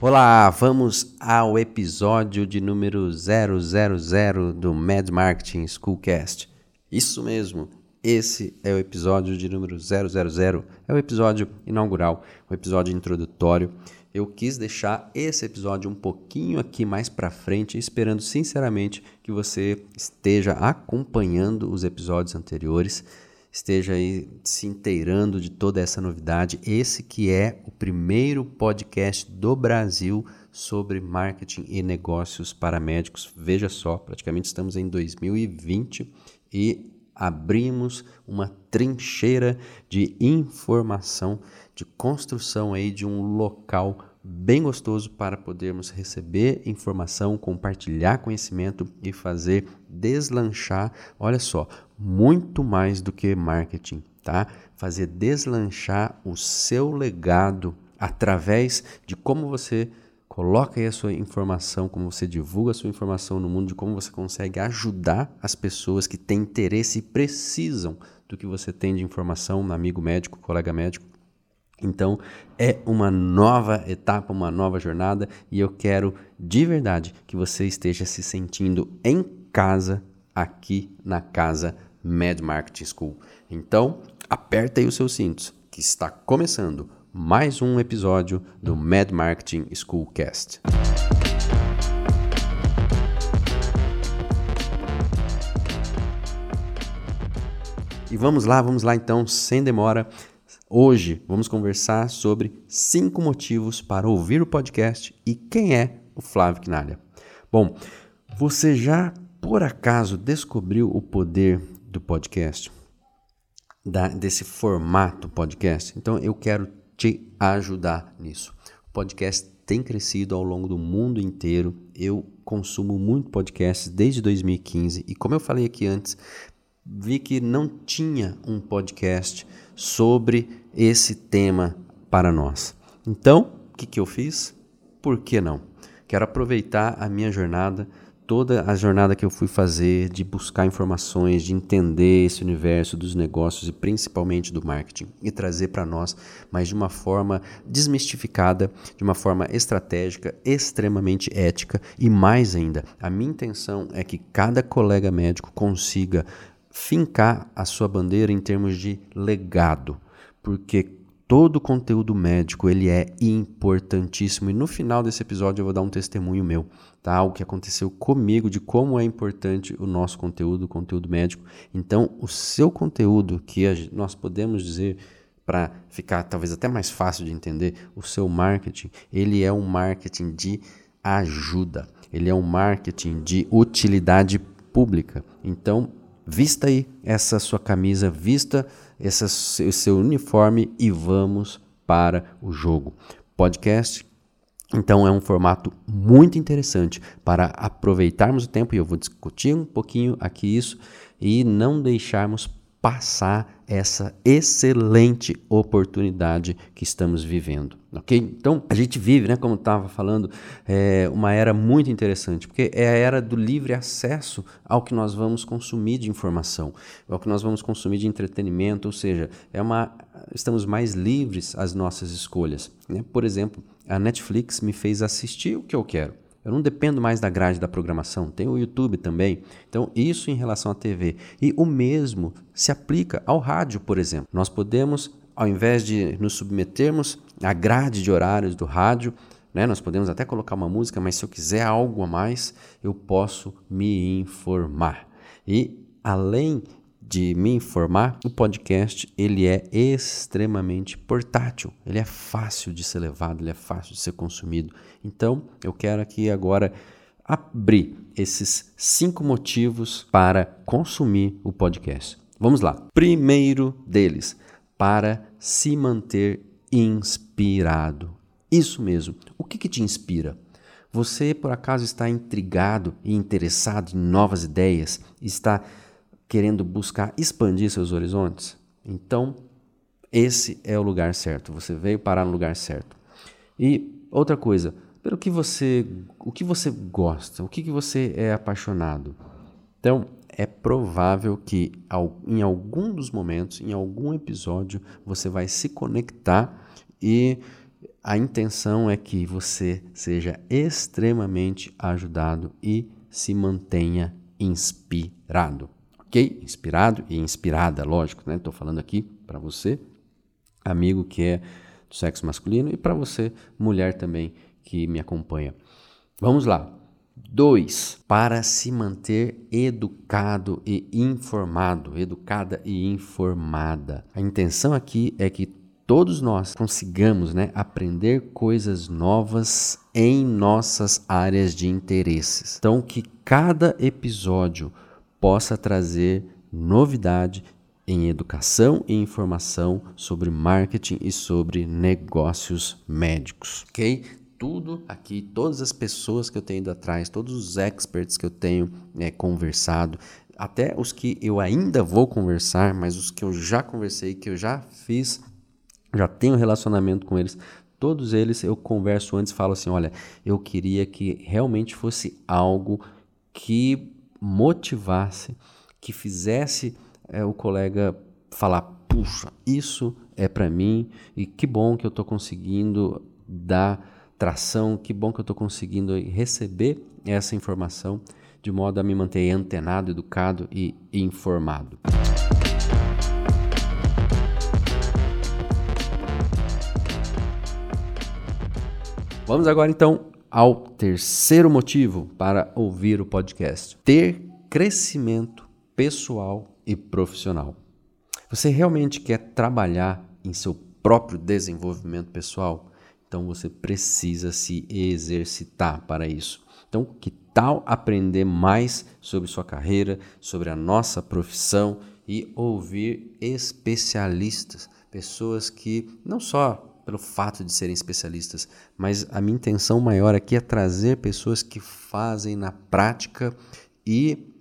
Olá, vamos ao episódio de número 000 do Mad Marketing Schoolcast. Isso mesmo, esse é o episódio de número 000, é o episódio inaugural, o episódio introdutório. Eu quis deixar esse episódio um pouquinho aqui mais para frente, esperando sinceramente que você esteja acompanhando os episódios anteriores esteja aí se inteirando de toda essa novidade. Esse que é o primeiro podcast do Brasil sobre marketing e negócios para médicos. Veja só, praticamente estamos em 2020 e abrimos uma trincheira de informação, de construção aí de um local bem gostoso para podermos receber informação, compartilhar conhecimento e fazer deslanchar, olha só, muito mais do que marketing, tá? Fazer deslanchar o seu legado através de como você coloca aí a sua informação, como você divulga a sua informação no mundo, de como você consegue ajudar as pessoas que têm interesse e precisam do que você tem de informação, amigo médico, colega médico. Então, é uma nova etapa, uma nova jornada e eu quero de verdade que você esteja se sentindo em casa aqui na casa Mad Marketing School. Então, aperta aí os seus cintos, que está começando mais um episódio do Mad Marketing Schoolcast. E vamos lá, vamos lá então, sem demora. Hoje vamos conversar sobre cinco motivos para ouvir o podcast e quem é o Flávio Quinalha. Bom, você já por acaso descobriu o poder do podcast, da, desse formato podcast? Então eu quero te ajudar nisso. O podcast tem crescido ao longo do mundo inteiro. Eu consumo muito podcasts desde 2015 e como eu falei aqui antes, vi que não tinha um podcast sobre esse tema para nós. Então, o que, que eu fiz? Por que não? Quero aproveitar a minha jornada toda a jornada que eu fui fazer de buscar informações, de entender esse universo dos negócios e principalmente do marketing e trazer para nós, mas de uma forma desmistificada, de uma forma estratégica, extremamente ética e mais ainda, a minha intenção é que cada colega médico consiga fincar a sua bandeira em termos de legado, porque todo o conteúdo médico ele é importantíssimo e no final desse episódio eu vou dar um testemunho meu, tá? Algo que aconteceu comigo de como é importante o nosso conteúdo, o conteúdo médico. Então, o seu conteúdo que nós podemos dizer para ficar talvez até mais fácil de entender, o seu marketing, ele é um marketing de ajuda. Ele é um marketing de utilidade pública. Então, vista aí essa sua camisa, vista esse seu uniforme e vamos para o jogo. Podcast então é um formato muito interessante para aproveitarmos o tempo e eu vou discutir um pouquinho aqui isso e não deixarmos passar essa excelente oportunidade que estamos vivendo, ok? Então a gente vive, né, como estava falando, é uma era muito interessante porque é a era do livre acesso ao que nós vamos consumir de informação, ao que nós vamos consumir de entretenimento, ou seja, é uma estamos mais livres às nossas escolhas, né? Por exemplo, a Netflix me fez assistir o que eu quero. Eu não dependo mais da grade da programação, tem o YouTube também. Então, isso em relação à TV. E o mesmo se aplica ao rádio, por exemplo. Nós podemos, ao invés de nos submetermos à grade de horários do rádio, né, nós podemos até colocar uma música, mas se eu quiser algo a mais, eu posso me informar. E além de me informar, o podcast ele é extremamente portátil, ele é fácil de ser levado, ele é fácil de ser consumido. Então, eu quero aqui agora abrir esses cinco motivos para consumir o podcast. Vamos lá. Primeiro deles, para se manter inspirado. Isso mesmo. O que, que te inspira? Você, por acaso, está intrigado e interessado em novas ideias? Está querendo buscar expandir seus horizontes? Então, esse é o lugar certo. Você veio parar no lugar certo. E outra coisa, pelo que você, o que você gosta, o que, que você é apaixonado. Então, é provável que em algum dos momentos, em algum episódio, você vai se conectar e a intenção é que você seja extremamente ajudado e se mantenha inspirado. Ok? Inspirado e inspirada, lógico, né? Estou falando aqui para você, amigo que é do sexo masculino, e para você, mulher também que me acompanha. Vamos lá. Dois, para se manter educado e informado, educada e informada. A intenção aqui é que todos nós consigamos né, aprender coisas novas em nossas áreas de interesses. Então, que cada episódio possa trazer novidade em educação e informação sobre marketing e sobre negócios médicos, ok? Tudo aqui, todas as pessoas que eu tenho ido atrás, todos os experts que eu tenho né, conversado, até os que eu ainda vou conversar, mas os que eu já conversei, que eu já fiz já tenho relacionamento com eles. Todos eles eu converso antes, falo assim, olha, eu queria que realmente fosse algo que motivasse, que fizesse é, o colega falar, puxa, isso é para mim e que bom que eu estou conseguindo dar tração, que bom que eu estou conseguindo receber essa informação de modo a me manter antenado, educado e informado. Vamos agora então ao terceiro motivo para ouvir o podcast: ter crescimento pessoal e profissional. Você realmente quer trabalhar em seu próprio desenvolvimento pessoal? Então você precisa se exercitar para isso. Então, que tal aprender mais sobre sua carreira, sobre a nossa profissão e ouvir especialistas, pessoas que não só pelo fato de serem especialistas, mas a minha intenção maior aqui é trazer pessoas que fazem na prática e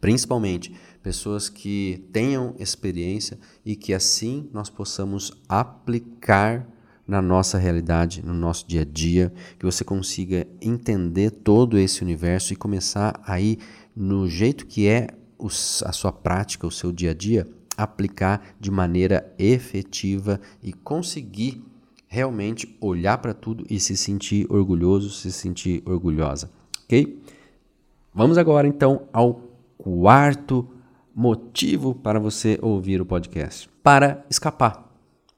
principalmente pessoas que tenham experiência e que assim nós possamos aplicar na nossa realidade, no nosso dia a dia, que você consiga entender todo esse universo e começar aí no jeito que é a sua prática, o seu dia a dia, aplicar de maneira efetiva e conseguir realmente olhar para tudo e se sentir orgulhoso, se sentir orgulhosa, ok? Vamos agora então ao quarto motivo para você ouvir o podcast: para escapar.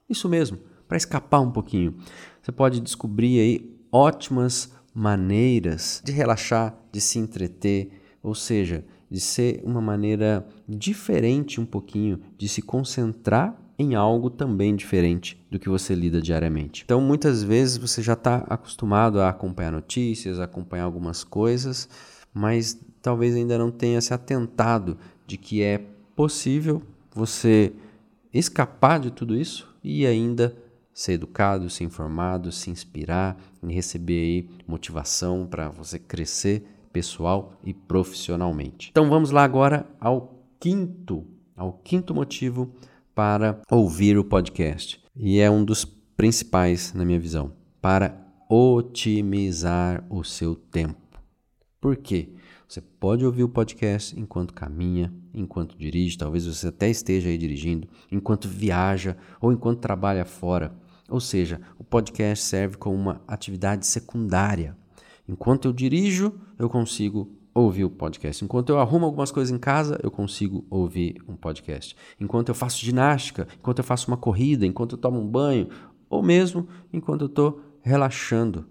Isso mesmo, para escapar um pouquinho. Você pode descobrir aí ótimas maneiras de relaxar, de se entreter, ou seja, de ser uma maneira diferente um pouquinho de se concentrar em algo também diferente do que você lida diariamente. Então, muitas vezes você já está acostumado a acompanhar notícias, a acompanhar algumas coisas, mas talvez ainda não tenha se atentado de que é possível você escapar de tudo isso e ainda ser educado, ser informado, se inspirar e receber aí motivação para você crescer pessoal e profissionalmente. Então vamos lá agora ao quinto, ao quinto motivo para ouvir o podcast. E é um dos principais na minha visão, para otimizar o seu tempo. Por quê? Você pode ouvir o podcast enquanto caminha, enquanto dirige, talvez você até esteja aí dirigindo, enquanto viaja ou enquanto trabalha fora. Ou seja, o podcast serve como uma atividade secundária Enquanto eu dirijo, eu consigo ouvir o podcast. Enquanto eu arrumo algumas coisas em casa, eu consigo ouvir um podcast. Enquanto eu faço ginástica, enquanto eu faço uma corrida, enquanto eu tomo um banho, ou mesmo enquanto eu estou relaxando,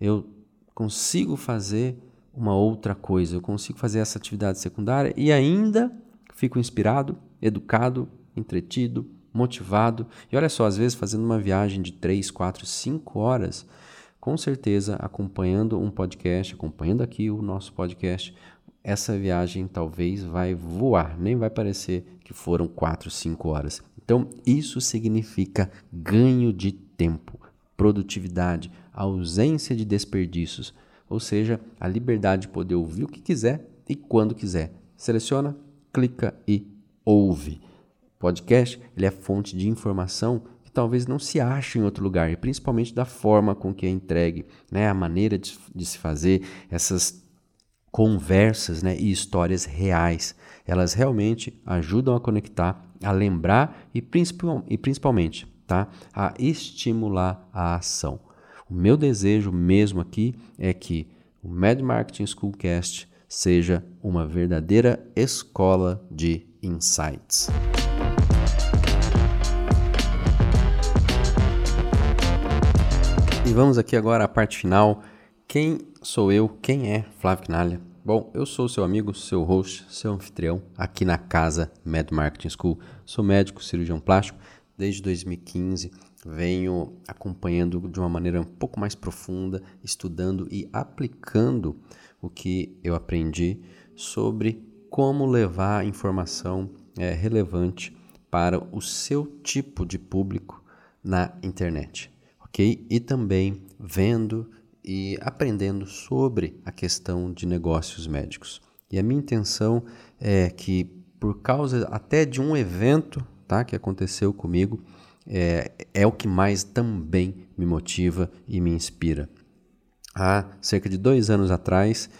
eu consigo fazer uma outra coisa, eu consigo fazer essa atividade secundária e ainda fico inspirado, educado, entretido, motivado. E olha só, às vezes fazendo uma viagem de 3, 4, 5 horas, com certeza acompanhando um podcast, acompanhando aqui o nosso podcast, essa viagem talvez vai voar, nem vai parecer que foram 4, 5 horas. Então, isso significa ganho de tempo, produtividade, ausência de desperdícios, ou seja, a liberdade de poder ouvir o que quiser e quando quiser. Seleciona, clica e ouve. Podcast ele é fonte de informação talvez não se ache em outro lugar, e principalmente da forma com que é entregue, né? a maneira de, de se fazer, essas conversas né? e histórias reais. Elas realmente ajudam a conectar, a lembrar e, principal, e principalmente tá? a estimular a ação. O meu desejo mesmo aqui é que o Mad Marketing Schoolcast seja uma verdadeira escola de insights. E vamos aqui agora à parte final. Quem sou eu? Quem é Flávio Knalha? Bom, eu sou seu amigo, seu host, seu anfitrião aqui na casa Mad Marketing School. Sou médico, cirurgião plástico desde 2015 venho acompanhando de uma maneira um pouco mais profunda, estudando e aplicando o que eu aprendi sobre como levar informação é, relevante para o seu tipo de público na internet, ok? E também vendo e aprendendo sobre a questão de negócios médicos. E a minha intenção é que, por causa até de um evento tá, que aconteceu comigo, é, é o que mais também me motiva e me inspira. Há cerca de dois anos atrás,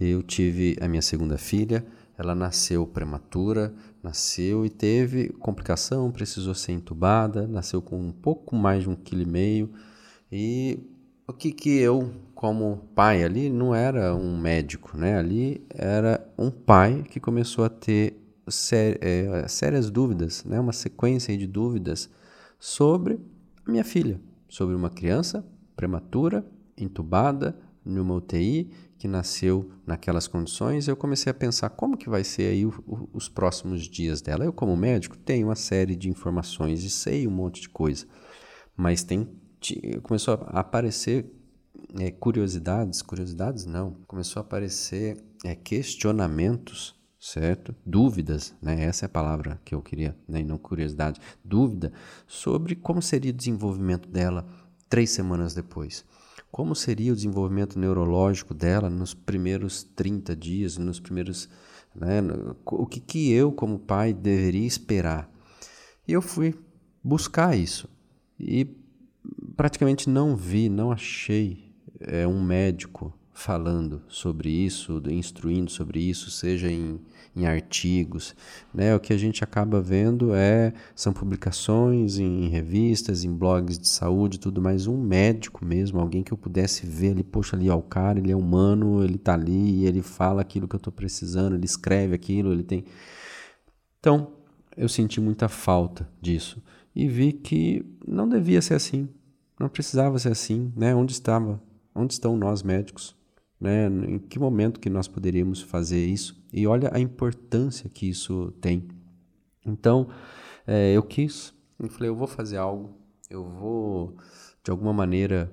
eu tive a minha segunda filha. Ela nasceu prematura, nasceu e teve complicação, precisou ser entubada, nasceu com um pouco mais de um quilo e meio. E o que que eu, como pai ali, não era um médico, né? Ali era um pai que começou a ter sé é, sérias dúvidas, né? Uma sequência de dúvidas sobre a minha filha, sobre uma criança prematura, entubada, numa UTI, que nasceu naquelas condições, eu comecei a pensar como que vai ser aí o, o, os próximos dias dela. Eu, como médico, tenho uma série de informações e sei um monte de coisa, mas tem começou a aparecer é, curiosidades, curiosidades não, começou a aparecer é, questionamentos certo? Dúvidas, né? Essa é a palavra que eu queria, né? E não curiosidade. Dúvida sobre como seria o desenvolvimento dela três semanas depois. Como seria o desenvolvimento neurológico dela nos primeiros 30 dias, nos primeiros. Né? O que, que eu, como pai, deveria esperar? E eu fui buscar isso. E praticamente não vi, não achei é, um médico falando sobre isso, instruindo sobre isso, seja em em artigos. Né? O que a gente acaba vendo é são publicações em revistas, em blogs de saúde, tudo mais. Um médico mesmo, alguém que eu pudesse ver ali, poxa, ali ó, o cara, ele é humano, ele está ali ele fala aquilo que eu estou precisando, ele escreve aquilo, ele tem. Então, eu senti muita falta disso e vi que não devia ser assim, não precisava ser assim, né? Onde estava, onde estão nós médicos? Né? Em que momento que nós poderíamos fazer isso? E olha a importância que isso tem. Então, é, eu quis, eu falei, eu vou fazer algo, eu vou, de alguma maneira,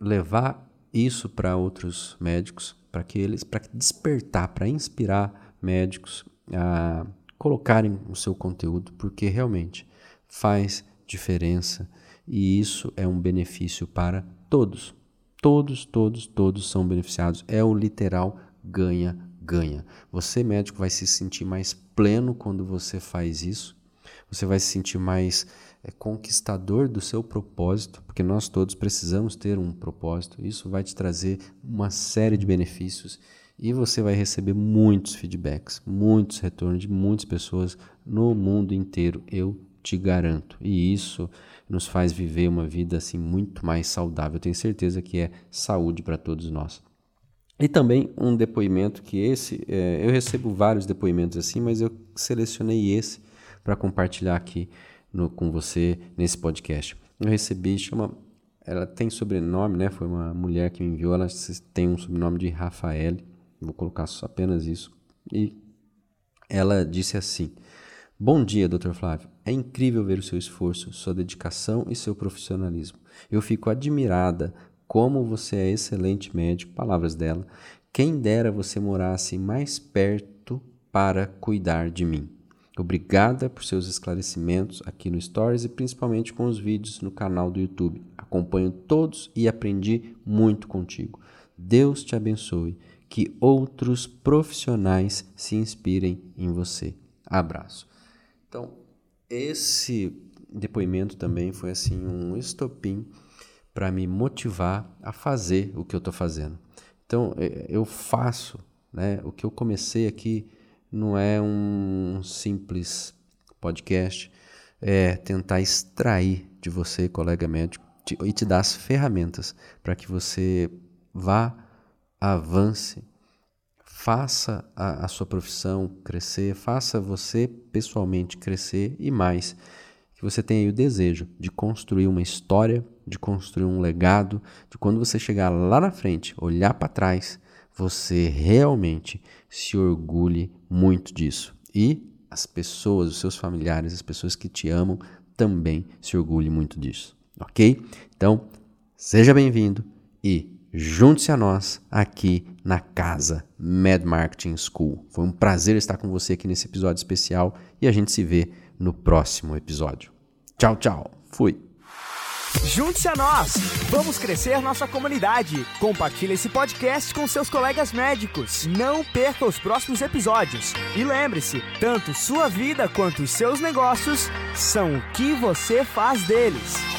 levar isso para outros médicos, para que eles, para despertar, para inspirar médicos a colocarem o seu conteúdo, porque realmente faz diferença e isso é um benefício para todos, Todos, todos, todos são beneficiados. É o literal ganha, ganha. Você, médico, vai se sentir mais pleno quando você faz isso. Você vai se sentir mais é, conquistador do seu propósito, porque nós todos precisamos ter um propósito. Isso vai te trazer uma série de benefícios e você vai receber muitos feedbacks, muitos retornos de muitas pessoas no mundo inteiro. Eu te garanto. E isso nos faz viver uma vida assim muito mais saudável. Tenho certeza que é saúde para todos nós. E também um depoimento que esse, é, eu recebo vários depoimentos assim, mas eu selecionei esse para compartilhar aqui no, com você nesse podcast. Eu recebi, chama, ela tem sobrenome, né? Foi uma mulher que me enviou, ela tem um sobrenome de Rafael. Vou colocar apenas isso. E Ela disse assim: Bom dia, Dr. Flávio. É incrível ver o seu esforço, sua dedicação e seu profissionalismo. Eu fico admirada como você é excelente médico, palavras dela. Quem dera você morasse mais perto para cuidar de mim. Obrigada por seus esclarecimentos aqui no Stories e principalmente com os vídeos no canal do YouTube. Acompanho todos e aprendi muito contigo. Deus te abençoe. Que outros profissionais se inspirem em você. Abraço. Então, esse depoimento também foi assim um estopim para me motivar a fazer o que eu estou fazendo. Então, é, eu faço, né? O que eu comecei aqui não é um simples podcast, é tentar extrair de você, colega médico, e te dar as ferramentas para que você vá, avance, faça a, a, sua profissão crescer, faça você pessoalmente crescer e mais, que você tenha o desejo de construir uma história, de construir um legado, de quando você chegar lá na frente, olhar para trás você realmente se orgulhe muito disso. E as pessoas, os seus familiares, as pessoas que te amam também se orgulhem muito disso. Ok? Então, seja bem-vindo e junte-se a nós aqui na casa Mad Marketing School. Foi um prazer estar com você aqui nesse episódio especial e a gente se vê no próximo episódio. Tchau, tchau. Fui. Junte-se a nós! Vamos crescer nossa comunidade. Compartilhe esse podcast com seus colegas médicos. Não perca os próximos episódios. E lembre-se, tanto sua vida quanto os seus negócios são o que você faz deles.